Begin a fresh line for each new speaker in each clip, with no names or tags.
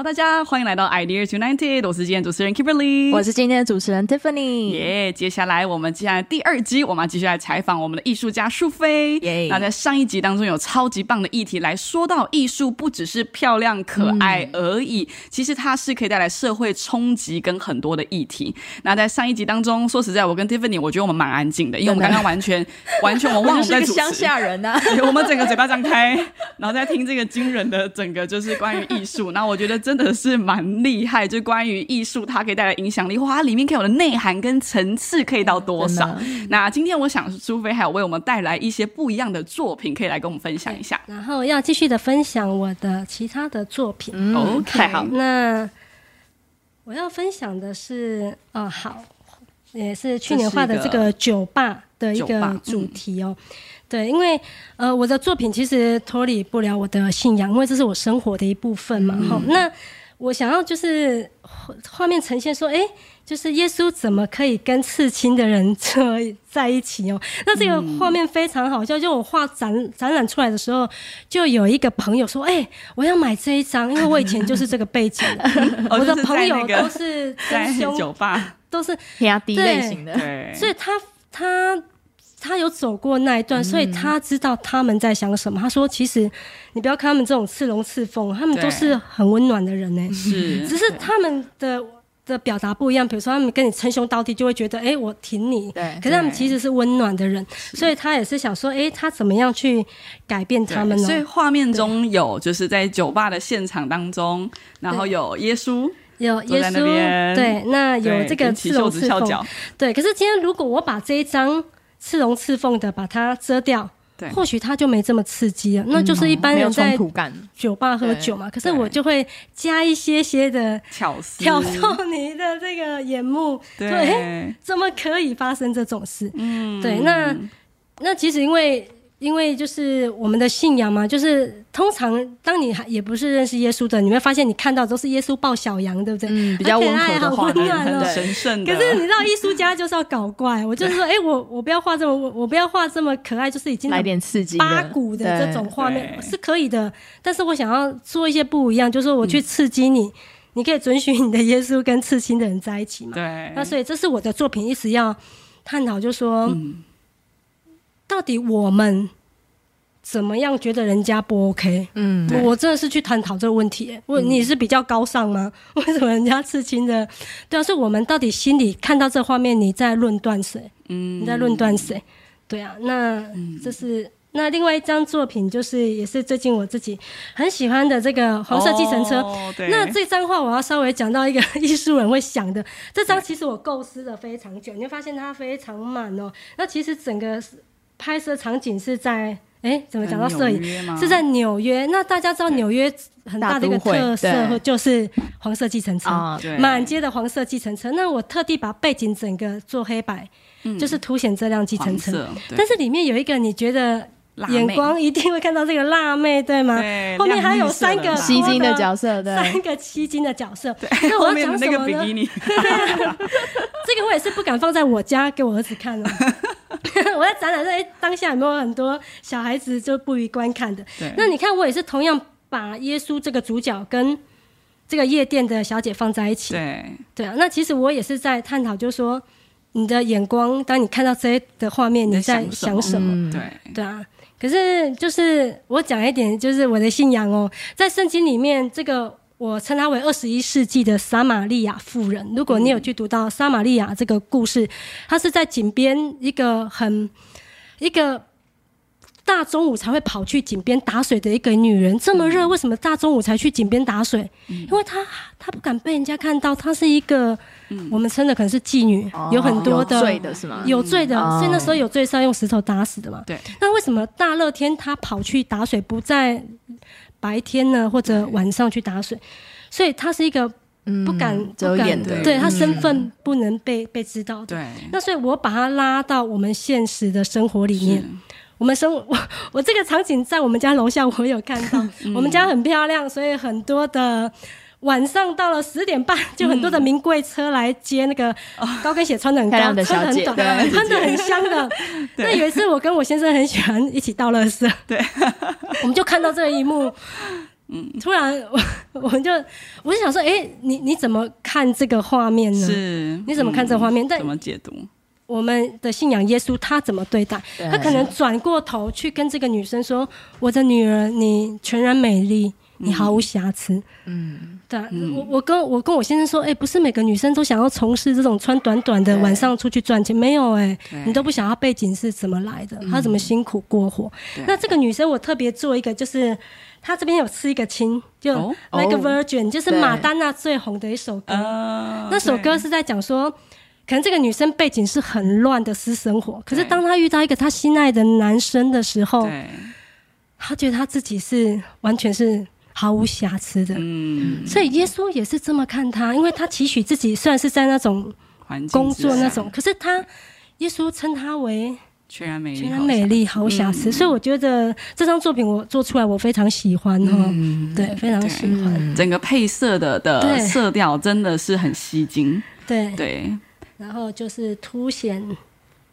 好，大家欢迎来到 Idea United，我是今天主持人 Kimberly，
我是今天的主持人 Tiffany。
耶，接下来我们接下来第二集，我们要继续来采访我们的艺术家淑菲。
耶
那在上一集当中有超级棒的议题来说到艺术不只是漂亮可爱而已，其实它是可以带来社会冲击跟很多的议题。那在上一集当中，说实在，我跟 Tiffany，我觉得我们蛮安静的，因为我们刚刚完全 完全我忘了我们在主持。
是个乡下人呐、
对 我们整个嘴巴张开，然后再听这个惊人的整个就是关于艺术，那我觉得真的是蛮厉害，就关于艺术它可以带来影响力，哇，它里面可以有的内涵跟层次可以到多少？那今天我想苏菲还有为我们带来一些不一样的作品，可以来跟我们分享一下。
然后要继续的分享我的其他的作品。
嗯
OK
太好。
那我要分享的是，哦，好，也是去年画的这个酒吧的一个主题哦。对，因为呃，我的作品其实脱离不了我的信仰，因为这是我生活的一部分嘛。哈、那我想要就是画画面呈现说，哎，就是耶稣怎么可以跟刺青的人 在在一起哦？那这个画面非常好笑，就我画展展览出来的时候，就有一个朋友说，哎，我要买这一张，因为我以前就是这个背景 我的朋友
那个
都是
在
真
酒，吧，
都是
压低
对
类型的，
对，
所以他他他有走过那一段，所以他知道他们在想什么。他说：“其实你不要看他们这种刺龙刺凤，他们都是很温暖的人呢、
是
只是他们的的表达不一样。比如说，他们跟你称兄道弟，就会觉得哎、我挺你。
对
可是他们其实是温暖的人，所以他也是想说，哎、他怎么样去改变他们呢？
所以画面中有就是在酒吧的现场当中，然后有耶稣，
有耶稣，对，那有这个刺龙刺凤，对。可是今天如果我把这一张刺龙刺凤的把它遮掉，
对
或许它就没这么刺激了。那就是一般人在。酒吧喝酒嘛，可是我就会加一些些的
巧思，
挑逗你的这个眼目，对，怎么可以发生这种事？
嗯
对，那那其实因为因为就是我们的信仰嘛，就是通常当你还也不是认识耶稣的，你会发现你看到都是耶稣抱小羊，对不对？
嗯，比较温和的
好
画面，
温暖哦
很神圣的，
可是你知道，艺术家就是要搞怪。我就是说，哎、我我不要画这么，我我不要画这么可爱，就是已经
来点刺激
八股的这种画面是可以的。但是我想要做一些不一样，就是说我去刺激你，你可以准许你的耶稣跟刺青的人在一起嘛。
对，
那所以这是我的作品，一直要探讨，就说、
嗯
到底我们怎么样觉得人家不 OK？
嗯，
我真的是去探讨这个问题耶。我你是比较高尚吗？为什么人家刺青的？对啊，是我们到底心里看到这画面，你在论断谁？
嗯
你在论断谁？对啊，那这是。那另外一张作品就是也是最近我自己很喜欢的这个黄色计程车。
哦对
那这张画我要稍微讲到一个艺术人会想的，这张其实我构思了非常久，你会发现它非常满哦。那其实整个拍摄场景是在哎，怎么讲到摄影？是在纽约。那大家知道纽约很大的一个特色
对
就是黄色计程车，
啊，
对
满街的黄色计程车。那我特地把背景整个做黑白，就是凸显这辆计程车。但是里面有一个你觉得眼光一定会看到这个辣妹，对吗？
对
后面还有三个
吸睛的，角色，对，
三个吸睛的角色。那我要
后面的那
讲什么呢？
个比基尼，
这个我也是不敢放在我家给我儿子看哦。我在展览上，哎，当下有没有很多小孩子就不予观看的？
对
那你看，我也是同样把耶稣这个主角跟这个夜店的小姐放在一起。
对
对啊，那其实我也是在探讨，就是说你的眼光，当你看到这些的画面，
你在想什么
想什么？
嗯
对
对啊，可是就是我讲一点，就是我的信仰哦，在圣经里面，这个我称她为二十一世纪的撒玛利亚妇人。如果你有去读到撒玛利亚这个故事，她是在井边一个很一个。大中午才会跑去井边打水的一个女人，这么热，为什么大中午才去井边打水？因为她她不敢被人家看到，她是一个、我们称的可能是妓女，
哦
有很多的
有罪的是吗？
有罪的，
嗯
所以那时候有罪是要用石头打死的嘛。
对
那为什么大热天她跑去打水，不在白天呢，或者晚上去打水？所以他是一个
嗯
不敢、
遮
不敢
掩的，
对他身
嗯
份不能被被知道的。
对，
那所以我把他拉到我们现实的生活里面。我们生我 我这个场景在我们家楼下，我有看到。
嗯
我们家很漂亮，所以很多的晚上到了十点半，就很多的名贵车来接那个高跟鞋穿的很高，穿的很短，
对
穿的很香的。那有一次，我跟我先生很喜欢一起倒垃圾，
对，
我们就看到这一幕。嗯，突然我我们就我就想说，哎、你你怎么看这个画面呢？
是，
你怎么看这个画面？但
怎么解读？
我们的信仰耶稣，他怎么对待？
对
他可能转过头去跟这个女生说：“我的女儿，你全然美丽，你毫无瑕疵。”
嗯，
对啊、我我跟我跟我先生说，哎、不是每个女生都想要从事这种穿短短的晚上出去赚钱，没有哎、
对。
你都不想要背景是怎么来的，她怎么辛苦过活。
对。
那这个女生我特别做一个，就是她这边有吃一个亲，就
哦
Like a
哦。
Virgin，、就是
对。
马丹娜最红的一首歌。
呃
那首歌是在讲说，可能这个女生背景是很乱的私生活，可是
对
当她遇到一个她心爱的男生的时候，她觉得她自己是完全是毫无瑕疵的。
嗯，
所以耶稣也是这么看他，因为他期许自己虽然是在那种
环境
工作那种，可是他耶稣称他为
全然美丽，
全然美丽，毫无瑕疵。所以我觉得这张作品我做出来，我非常喜欢哈，
嗯，
对，非常喜欢，
整个配色的的色调真的是很吸睛，
对。
对。
然后就是凸显，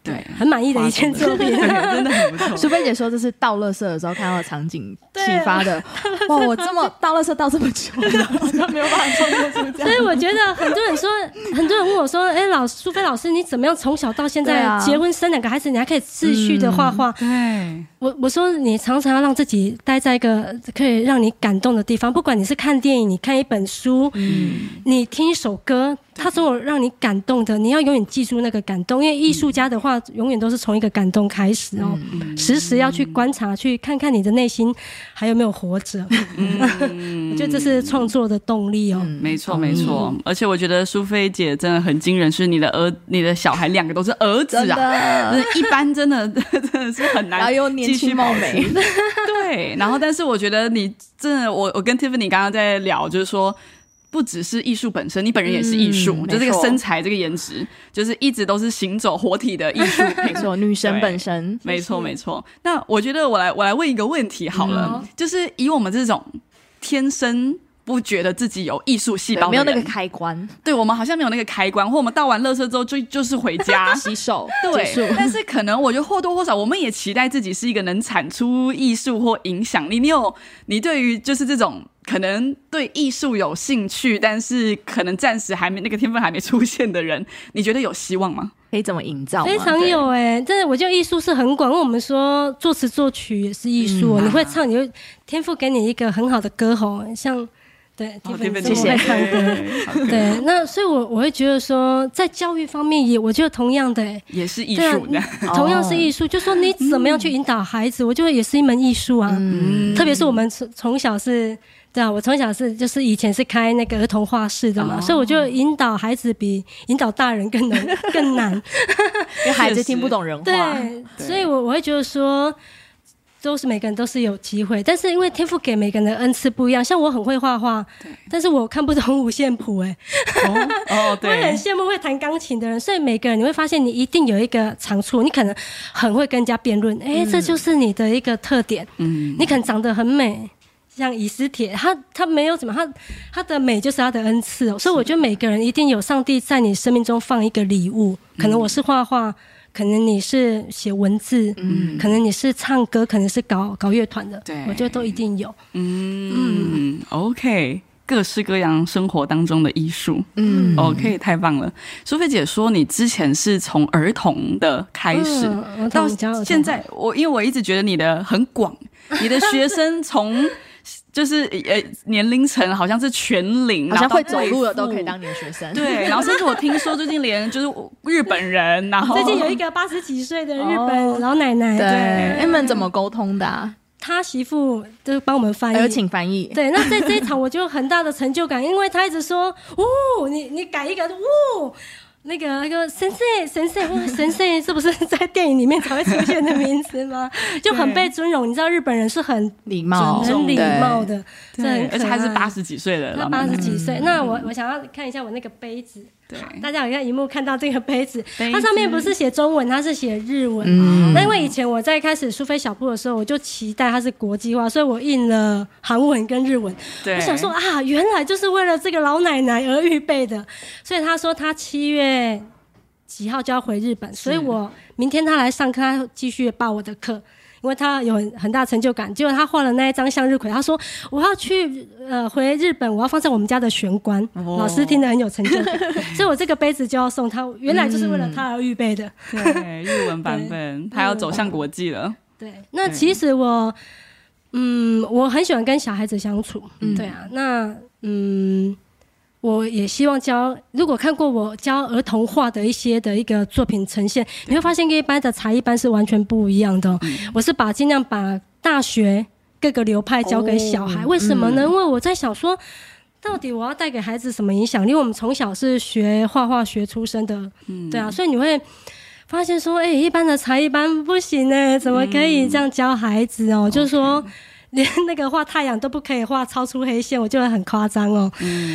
对，
很满意的一件作品。
真的很不错。
苏菲姐说这是倒垃圾的时候看到的场景 启发的。哇，我这么 倒垃圾倒这么久了，好像没有办法创作出这样
所以。我觉得很多人说，很多人问我说：“哎、老苏菲老师，你怎么样从小到现在
啊
结婚生两个孩子，你还可以持续的画画？”
对，
我我说你常常要让自己待在一个可以让你感动的地方，不管你是看电影，你看一本书，
嗯
你听一首歌，它总有让你感动的，你要永远记住那个感动，因为艺术家的话，永远都是从一个感动开始哦，时时要去观察，去看看你的内心还有没有活着。
嗯
我觉得这是创作的动力哦。
没错没错，而且我觉得苏菲姐真的很惊人，是你的儿、你的小孩两个都是儿子
真
啊，一般真的 真的是很难，
然后又年轻貌美，
对，然后但是我觉得你真的，我我跟 Tiffany 刚刚在聊，就是说。不只是艺术本身，你本人也是艺术，
嗯
就这个身材、这个颜值，就是一直都是行走活体的艺术 品。
没错，女神本身，
没错，没错。那我觉得我来我来问一个问题好了，
嗯
就是以我们这种天生不觉得自己有艺术细胞
没有那个开关，
对我们好像没有那个开关，或我们倒完垃圾之后就就是回家
洗手
对，。但是可能我觉得或多或少，我们也期待自己是一个能产出艺术或影响力。你有你对于就是这种可能对艺术有兴趣，但是可能暂时还没那个天分还没出现的人，你觉得有希望吗？
可以怎么营造？
非常有哎、真的，我觉得艺术是很广。因为我们说作词作曲也是艺术、哦，你会唱，你会天赋给你一个很好的歌喉，像对，
哦 Tiffany，Tiffany，
这么会唱歌。
对，
对，那所以我，我会觉得说，在教育方面也，我觉得同样的、欸，
也是艺术的。
同样是艺术，就说你怎么样去引导孩子，我觉得也是一门艺术啊。
嗯
特别是我们从从小是，对啊，我从小是就是以前是开那个儿童画室的嘛，
哦。
所以我就引导孩子比引导大人更难 更难。
因为孩子听不懂人话，
对，所以我我会觉得说。都是每个人都是有机会，但是因为天赋给每个人的恩赐不一样，像我很会画画，但是我看不懂五线谱，哎，
哦哦，
我很，羡慕会弹钢琴的人，所以每个人你会发现你一定有一个长处，你可能很会跟人家辩论，哎、这就是你的一个特点，
嗯，
你可能长得很美。像以斯帖，他他没有怎么，他他的美就是他的恩赐哦，所以我觉得每个人一定有上帝在你生命中放一个礼物，可能我是画画，可能你是写文字，嗯，可能你是唱歌，可能是搞搞乐团的，
对。
我觉得都一定有。
嗯，OK，各式各样生活当中的艺术，
嗯
，OK，太棒了。苏菲姐说，你之前是从儿童的开始，
嗯
到现在，我因为我一直觉得你的很广，你的学生从就是呃年龄层好像是全龄，
好像会走路的都可以当你的学生，
对，然后甚至我听说最近连就是日本人，然后
最近有一个八十几岁的日
哦
本老奶奶，
对，
对。
你们怎么沟通的啊？
她媳妇就是帮我们翻
译有。请翻译，
对，那在这一场我就有很大的成就感，因为他一直说，哦，你你改一个，哦，那个那个神社神社，哇神社这不是在电影里面才会出现的名字吗？就很被尊荣。你知道日本人是很
礼貌，
很礼貌的，这
对，
很
而且还是八十几岁的
他
老奶奶，
八十几岁。那我我想要看一下我那个杯子，
对，
大家有在荧幕看到这个杯子，它上面不是写中文，它是写日文。
嗯
那因为以前我在开始苏菲小铺的时候，我就期待它是国际化，所以我印了韩文跟日文。
对，
我想说啊，原来就是为了这个老奶奶而预备的。所以他说他七月几号就要回日本，所以我明天他来上课，他继续报我的课。因为他有很很大成就感，结果他画了那一张向日葵，他说我要去呃回日本，我要放在我们家的玄关。
哦
老师听得很有成就感，所以我这个杯子就要送他，原来就是为了他而预备的。
对，日文版本，他要走向国际了。
对，那其实我，嗯，我很喜欢跟小孩子相处，对啊，那嗯，我也希望教，如果看过我教儿童画的一些的一个作品呈现，你会发现跟一般的才艺班是完全不一样的哦、我是把尽量把大学各个流派教给小孩，为什么呢？因为我在想说。到底我要带给孩子什么影响力？因为我们从小是学画画学出身的，对啊，所以你会发现说，哎、一般的才艺班不行呢，怎么可以这样教孩子哦？就是说。连那个画太阳都不可以画超出黑线，我就会很夸张哦。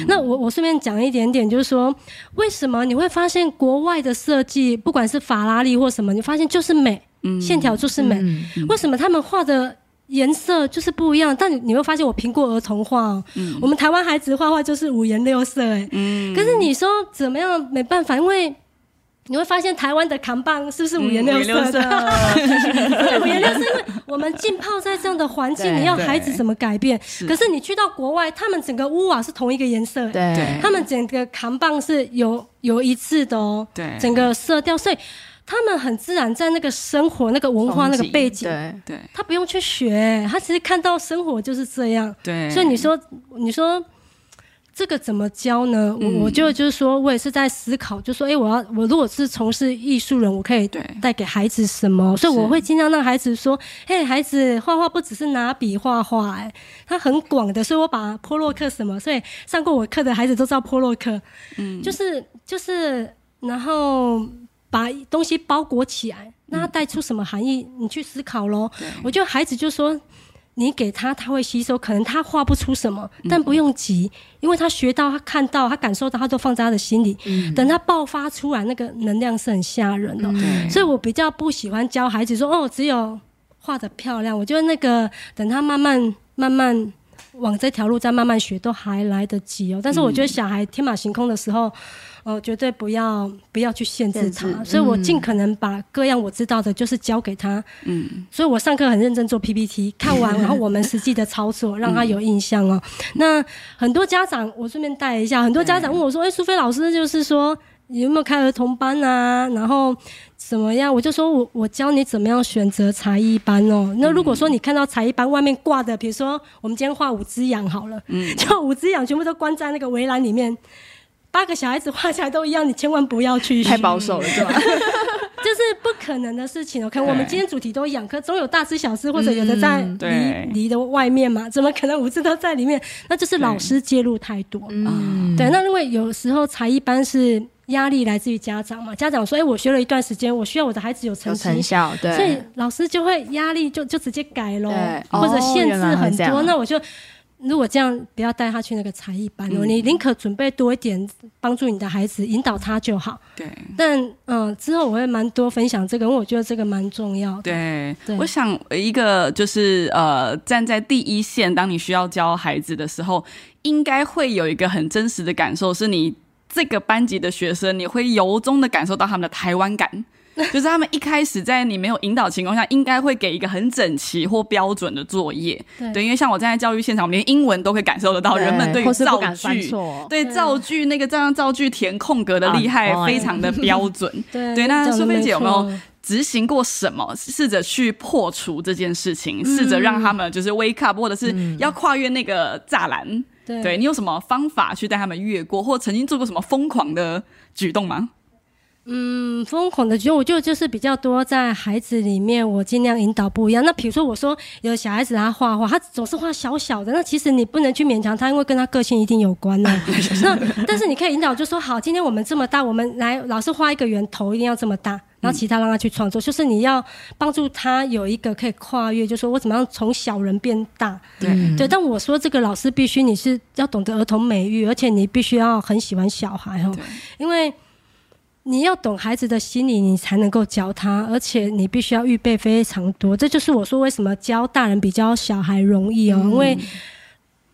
那我我顺便讲一点点，就是说，为什么你会发现国外的设计，不管是法拉利或什么，你发现就是美，线条就是美。为什么他们画的颜色就是不一样？但你你会发现，我评过儿童画哦，我们台湾孩子画画就是五颜六色，哎，可是你说怎么样？没办法，因为你会发现台湾的扛棒是不是五颜六色？五颜六色，因为我们浸泡在这样的环境，你要孩子怎么改变？可是你去到国外，他们整个屋瓦是同一个颜色，哎
对。
他们整个扛棒是有有一致的哦，
对。
整个色调，所以他们很自然在那个生活、那个文化、那个背景，
对，
对。
他不用去学，他其实看到生活就是这样。
对，
所以你说，你说这个怎么教呢？我
嗯
我就就是说我也是在思考，就说，哎、我要我如果是从事艺术人，我可以带给孩子什么？所以我会尽量让孩子说，嘿，孩子画画不只是拿笔画画，哎，它很广的。所以我把波洛克什么，所以上过我课的孩子都知道波洛克，嗯，就是就是，然后把东西包裹起来，那它带出什么含义？你去思考喽。我觉得孩子就说。你给他，他会吸收，可能他画不出什么，但不用急，因为他学到、他看到、他感受到，他都放在他的心里。等他爆发出来，那个能量是很吓人的。
对
所以我比较不喜欢教孩子说哦，只有画的漂亮。我觉得那个等他慢慢慢慢往这条路再慢慢学，都还来得及哦。但是我觉得小孩天马行空的时候，呃，绝对不要不要去限制他。
制
所以我尽可能把各样我知道的，就是教给他。
嗯，
所以我上课很认真做 PPT，看完然后我们实际的操作，让他有印象哦。那很多家长，我顺便带一下，很多家长问我说：“哎，苏菲老师，就是说有没有开儿童班啊？然后怎么样？”我就说我我教你怎么样选择才艺班哦。那如果说你看到才艺班外面挂的，比如说我们今天画五只羊好了，嗯就五只羊全部都关在那个围栏里面。八个小孩子画起来都一样，你千万不要去
太保守了是吧？
就是不可能的事情哦。可能我们今天主题都一样，可总有大只小只，或者有的在离离的外面嘛，怎么可能五只都在里面？那就是老师介入太多。
嗯，
对，那因为有时候才艺班是压力来自于家长嘛，家长说：“哎，我学了一段时间，我需要我的孩子有成
有
绩。”
成效，对，
所以老师就会压力就就直接改
喽，
或者限制很多。那我就如果这样，不要带他去那个才艺班哦，你宁可准备多一点，帮助你的孩子引导他就好。
对。
但嗯，之后我会蛮多分享这个，因为我觉得这个蛮重要的。
对，
对
我想一个就是呃，站在第一线，当你需要教孩子的时候，应该会有一个很真实的感受，是你这个班级的学生，你会由衷的感受到他们的台湾感。就是他们一开始在你没有引导情况下，应该会给一个很整齐或标准的作业。
对
因为像我站在教育现场，我们连英文都会感受得到人们对造句，
错，
对
对
造句那个这样造句填空格的厉害，非常的标准。
对
对那
讲得
苏菲姐有没有
错
执行过什么，试着去破除这件事情，试着让他们就是 wake up，或者是要跨越那个栅栏。
对
对你有什么方法去带他们越过，或曾经做过什么疯狂的举动吗？
嗯，疯狂的，举动我就就是比较多在孩子里面，我尽量引导不一样。那比如说我说有小孩子他画画，他总是画小小的，那其实你不能去勉强他，因为跟他个性一定有关呢、那但是你可以引导，就说好，今天我们这么大，我们来老师画一个圆，头一定要这么大。然后其他让他去创作，就是你要帮助他有一个可以跨越，就说我怎么样从小人变大，
对。
对，但我说这个老师必须你是要懂得儿童美育，而且你必须要很喜欢小孩哦，因为你要懂孩子的心理，你才能够教他，而且你必须要预备非常多。这就是我说为什么教大人比教小孩容易哦，因为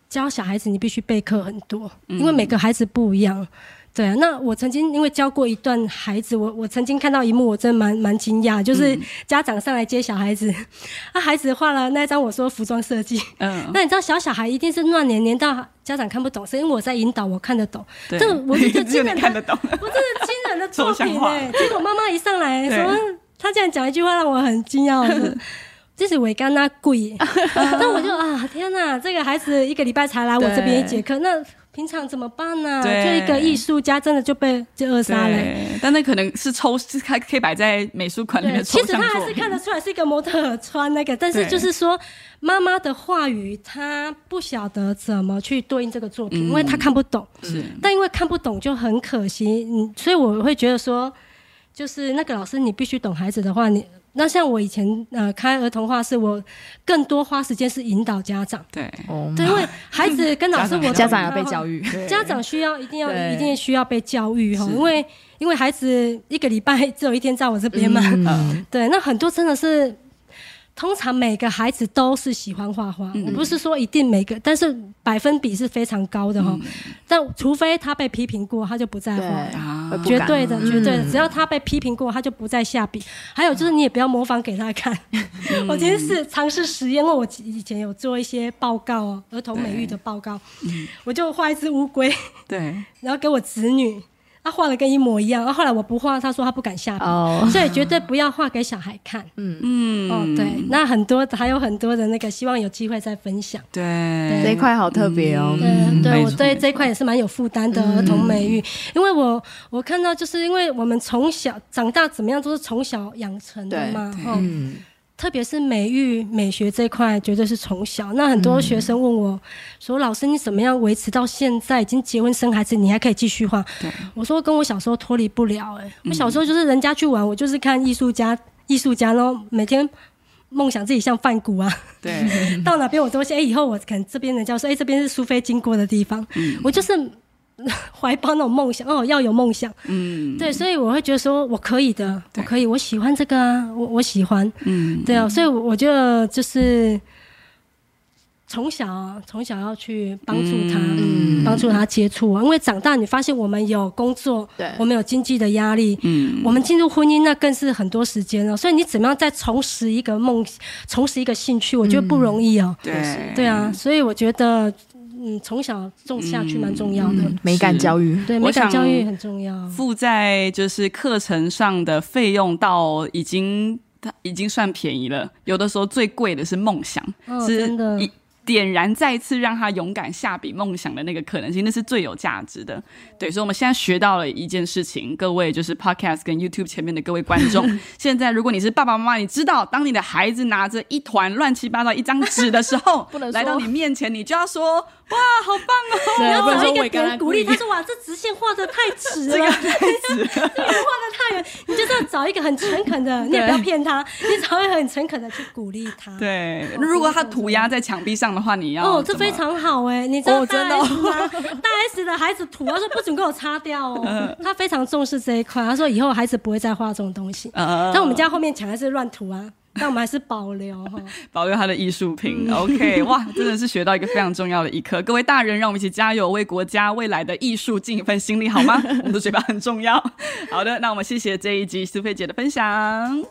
教小孩子你必须备课很多，因为每个孩子不一样。对啊，那我曾经因为教过一段孩子，我我曾经看到一幕，我真的蛮蛮惊讶，就是家长上来接小孩子，那 孩子画了那张我说服装设计，
嗯，
那你知道小小孩一定是乱黏黏到家长看不懂，是因为我在引导，我看得懂，
对。
这我是觉得
只有
惊人
看得懂，
我这是惊人的 作品哎、结果妈妈一上来
对。
说，她竟然讲一句话让我很惊讶，这是伟干那贵，那我就啊天哪，这个孩子一个礼拜才来我这边一节课，那平常怎么办呢、
对。
就一个艺术家真的就被就扼杀了、
对，但那可能是抽，是可可以摆在美术馆里面抽
其实他还是看得出来是一个模特儿穿那个，但是就是说妈妈的话语，她不晓得怎么去对应这个作品，
嗯。
因为她看不懂。
是。
但因为看不懂就很可惜，嗯，所以我会觉得说，就是那个老师你必须懂孩子的话，你那像我以前呃开儿童画室，我更多花时间是引导家长，
对。
哦
对，因为孩子跟老师我
家长要被教
育。家长需要一定要一定需要被教育哈，因为因为孩子一个礼拜只有一天在我这边嘛，
嗯。
对，那很多真的是，通常每个孩子都是喜欢画画，
嗯
我不是说一定每个，但是百分比是非常高的哈。
嗯。
但除非他被批评过，他就不再
对
画。绝对的，
嗯。
绝对的，只要他被批评过，他就不再下笔。还有就是，你也不要模仿给他看。
嗯。
我今天是尝试实验，因为我以前有做一些报告哦，儿童美育的报告，
嗯
我就画一只乌龟，
对，
然后给我子女，他画的跟一模一样。然后后来我不画，他说他不敢下笔，
哦，
所以绝对不要画给小孩看。
嗯。嗯。
哦，对，那很多还有很多的那个，希望有机会再分享。
对。
这一块好特别哦，
嗯
对，对我对这一块也是蛮有负担的儿童美育，因为我我看到就是因为我们从小长大怎么样都是从小养成的嘛，哦，
嗯，
特别是美育美学这块，绝对是从小。那很多学生问我说：“老师，你怎么样维持到现在已经结婚生孩子，你还可以继续画？”我说：“跟我小时候脱离不了、欸。”哎，我小时候就是人家去玩，我就是看艺术家，艺术家，然后每天。梦想自己像梵谷啊，
对，
到哪边我都说，哎、以后我可能这边人家说，哎、这边是苏菲经过的地方，我就是 怀抱那种梦想，哦，要有梦想，
嗯。
对，所以我会觉得说我可以的，我可以，我喜欢这个啊，我我喜欢，
嗯。
对啊，所以我我就就是从小啊从小要去帮助他，
嗯。
帮助他接触啊，因为长大你发现我们有工作，
对。
我们有经济的压力，
嗯。
我们进入婚姻那更是很多时间了，所以你怎么样再重拾一个梦，重拾一个兴趣，我觉得不容易哦。
对。
对啊，所以我觉得，嗯，从小种下去蛮重要的。
美感教育，
对，
我
美感
想
教育很重要。
附在就是课程上的费用到已经它已经算便宜了，有的时候最贵的是梦想，
哦
是
真的
一点燃再次让他勇敢下笔梦想的那个可能性，那是最有价值的。对，所以我们现在学到了一件事情，各位就是 Podcast 跟 YouTube 前面的各位观众，现在如果你是爸爸妈妈，你知道当你的孩子拿着一团乱七八糟一张纸的时候
不能，说
来到你面前，你就要说哇，好棒哦！
对，不能
找一个
说伟干
点鼓励他说：“哇，这直线画的太直了，这个画的太远。”你就是要找一个很诚恳的，你也不要骗他，你找一个很诚恳的去鼓励他。
对，如果他涂鸦在墙壁上的话，你要
哦，这非常好哎！你知道大 S 吗？大 S 的孩子涂，他说不准给我擦掉哦。
嗯
他非常重视这一块，他说以后孩子不会再画这种东西。
呃
但我们家后面墙还是乱涂啊，但我们还是保留哈。
保留他的艺术品。OK，哇，真的是学到一个非常重要的一课。各位大人，让我们一起加油，为国家未来的艺术尽一份心力，好吗？我们的嘴巴很重要。好的，那我们谢谢这一集苏菲姐的分享。